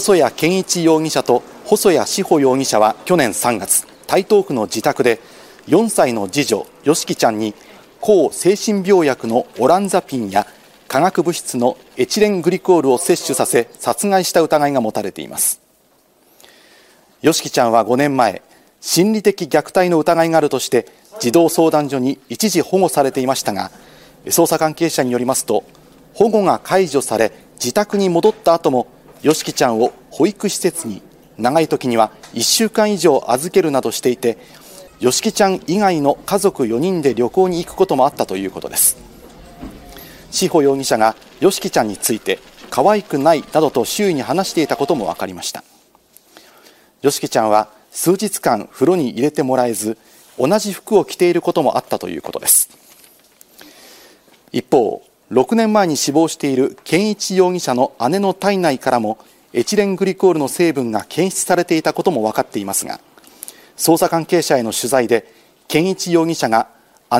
細谷健一容疑者と細谷志保容疑者は去年3月台東区の自宅で4歳の次女よしきちゃんに抗精神病薬のオランザピンや化学物質のエチレングリコールを摂取させ殺害した疑いが持たれています。よしきちゃんは5年前心理的虐待の疑いがあるとして児童相談所に一時保護されていましたが捜査関係者によりますと保護が解除され自宅に戻った後もよしきちゃんを保育施設に長い時には1週間以上預けるなどしていてよしきちゃん以外の家族4人で旅行に行くこともあったということです。志保容疑者がよしきちゃんについて可愛くないなどと周囲に話していたことも分かりました。よしきちゃんは数日間風呂に入れてもらえず同じ服を着ていることもあったということです。一方6年前に死亡している健一容疑者の姉の体内からもエチレングリコールの成分が検出されていたことも分かっていますが捜査関係者への取材で健一容疑者が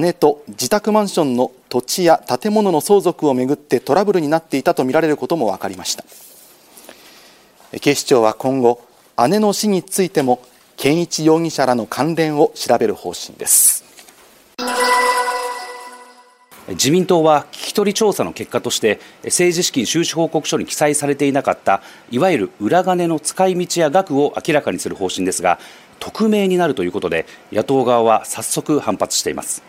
姉と自宅マンションの土地や建物の相続をめぐってトラブルになっていたとみられることも分かりました。警視庁は今後姉の死についても健一容疑者らの関連を調べる方針です。自民党は聞き取り調査の結果として政治資金収支報告書に記載されていなかったいわゆる裏金の使い道や額を明らかにする方針ですが匿名になるということで野党側は早速反発しています。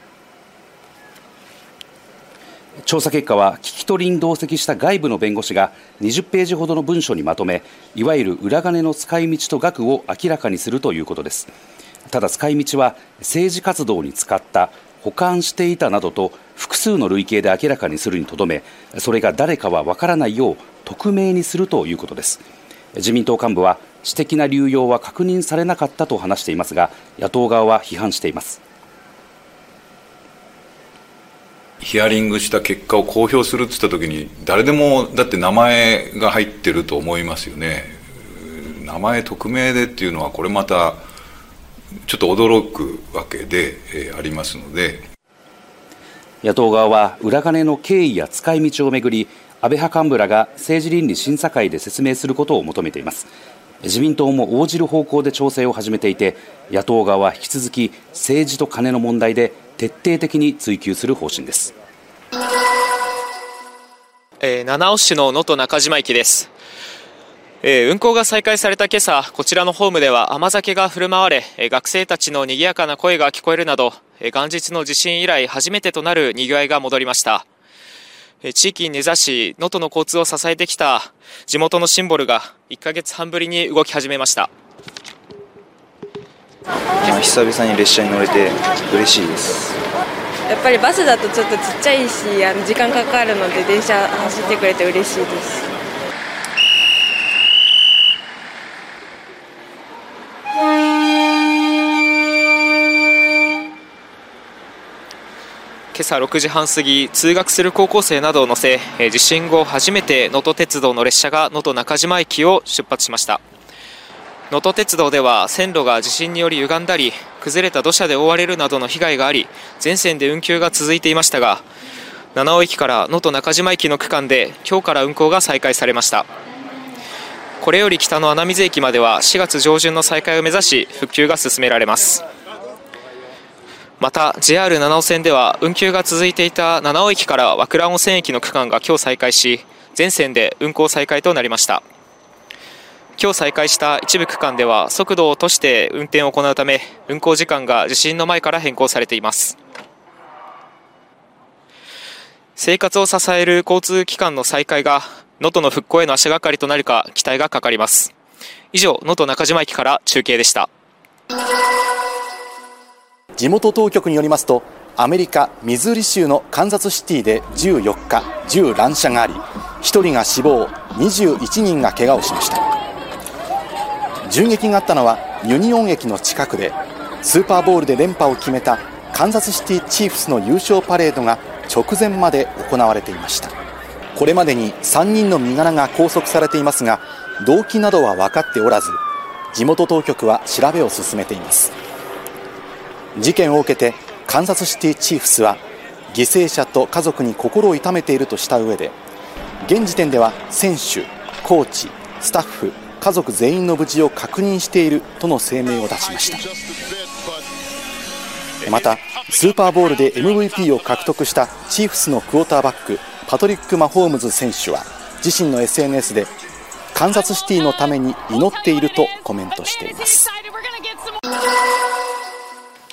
調査結果は聞き取りに同席した外部の弁護士が20ページほどの文書にまとめいわゆる裏金の使い道と額を明らかにするということです。ただ使い道は政治活動に使った保管していたなどと複数の類型で明らかにするにとどめそれが誰かは分からないよう匿名にするということです自民党幹部は私的な流用は確認されなかったと話していますが野党側は批判していますヒアリングした結果を公表するって言ったときに、誰でもだって名前が入ってると思いますよね。名前匿名でっていうのは、これまた、ちょっと驚くわけで、えー、ありますので。野党側は、裏金の経緯や使い道をめぐり、安倍派幹部らが政治倫理審査会で説明することを求めています。自民党も応じる方向で調整を始めていて、野党側は引き続き政治と金の問題で徹底的に追及する方針です、えー、七尾市の能登中島駅です、えー、運行が再開された今朝こちらのホームでは甘酒が振る舞われ、えー、学生たちの賑やかな声が聞こえるなど、えー、元日の地震以来初めてとなる賑わいが戻りました。地域に根ざし能登の交通を支えてきた地元のシンボルが1ヶ月半ぶりに動き始めました。久々に列車に乗れて嬉しいです。やっぱりバスだとちょっとちっちゃいしあの時間かかるので電車走ってくれて嬉しいです今朝6時半過ぎ通学する高校生などを乗せ地震後初めて能登鉄道の列車が能登中島駅を出発しました。能登鉄道では線路が地震により歪んだり崩れた土砂で覆われるなどの被害があり全線で運休が続いていましたが七尾駅から能登中島駅の区間で今日から運行が再開されました。これより北の穴水駅までは4月上旬の再開を目指し復旧が進められます。また JR 七尾線では運休が続いていた七尾駅から和倉温泉駅の区間が今日再開し全線で運行再開となりました。今日再開した一部区間では速度を落として運転を行うため運行時間が地震の前から変更されています。生活を支える交通機関の再開が能登の復興への足がかりとなるか期待がかかります。以上能登中島駅から中継でした。地元当局によりますとアメリカ・ミズーリ州のカンザスシティで14日銃乱射があり1人が死亡21人が怪我をしました。銃撃があったのはユニオン駅の近くでスーパーボウルで連覇を決めたカンザスシティチーフスの優勝パレードが直前まで行われていました。これまでに3人の身柄が拘束されていますが動機などは分かっておらず地元当局は調べを進めています。事件を受けてカンザスシティチーフスは犠牲者と家族に心を痛めているとした上で現時点では選手、コーチ、スタッフ家族全員の無事を確認しているとの声明を出しました。またスーパーボウルで MVP を獲得したチーフスのクォーターバックパトリック・マホームズ選手は自身の SNS でカンザスシティのために祈っているとコメントしています。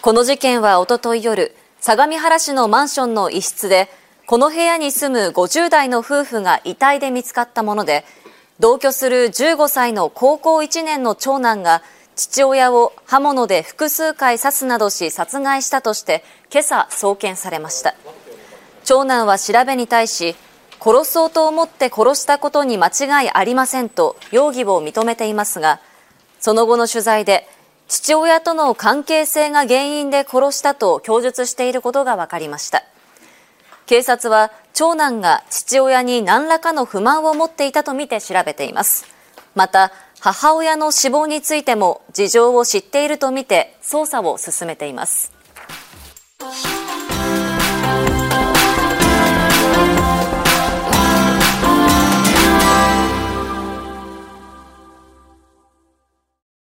この事件はおととい夜相模原市のマンションの一室でこの部屋に住む50代の夫婦が遺体で見つかったもので同居する15歳の高校1年の長男が父親を刃物で複数回刺すなどし殺害したとして今朝送検されました。長男は調べに対し殺そうと思って殺したことに間違いありませんと容疑を認めていますがその後の取材で父親との関係性が原因で殺したと供述していることが分かりました。警察は長男が父親に何らかの不満を持っていたとみて調べています。また母親の死亡についても事情を知っているとみて捜査を進めています。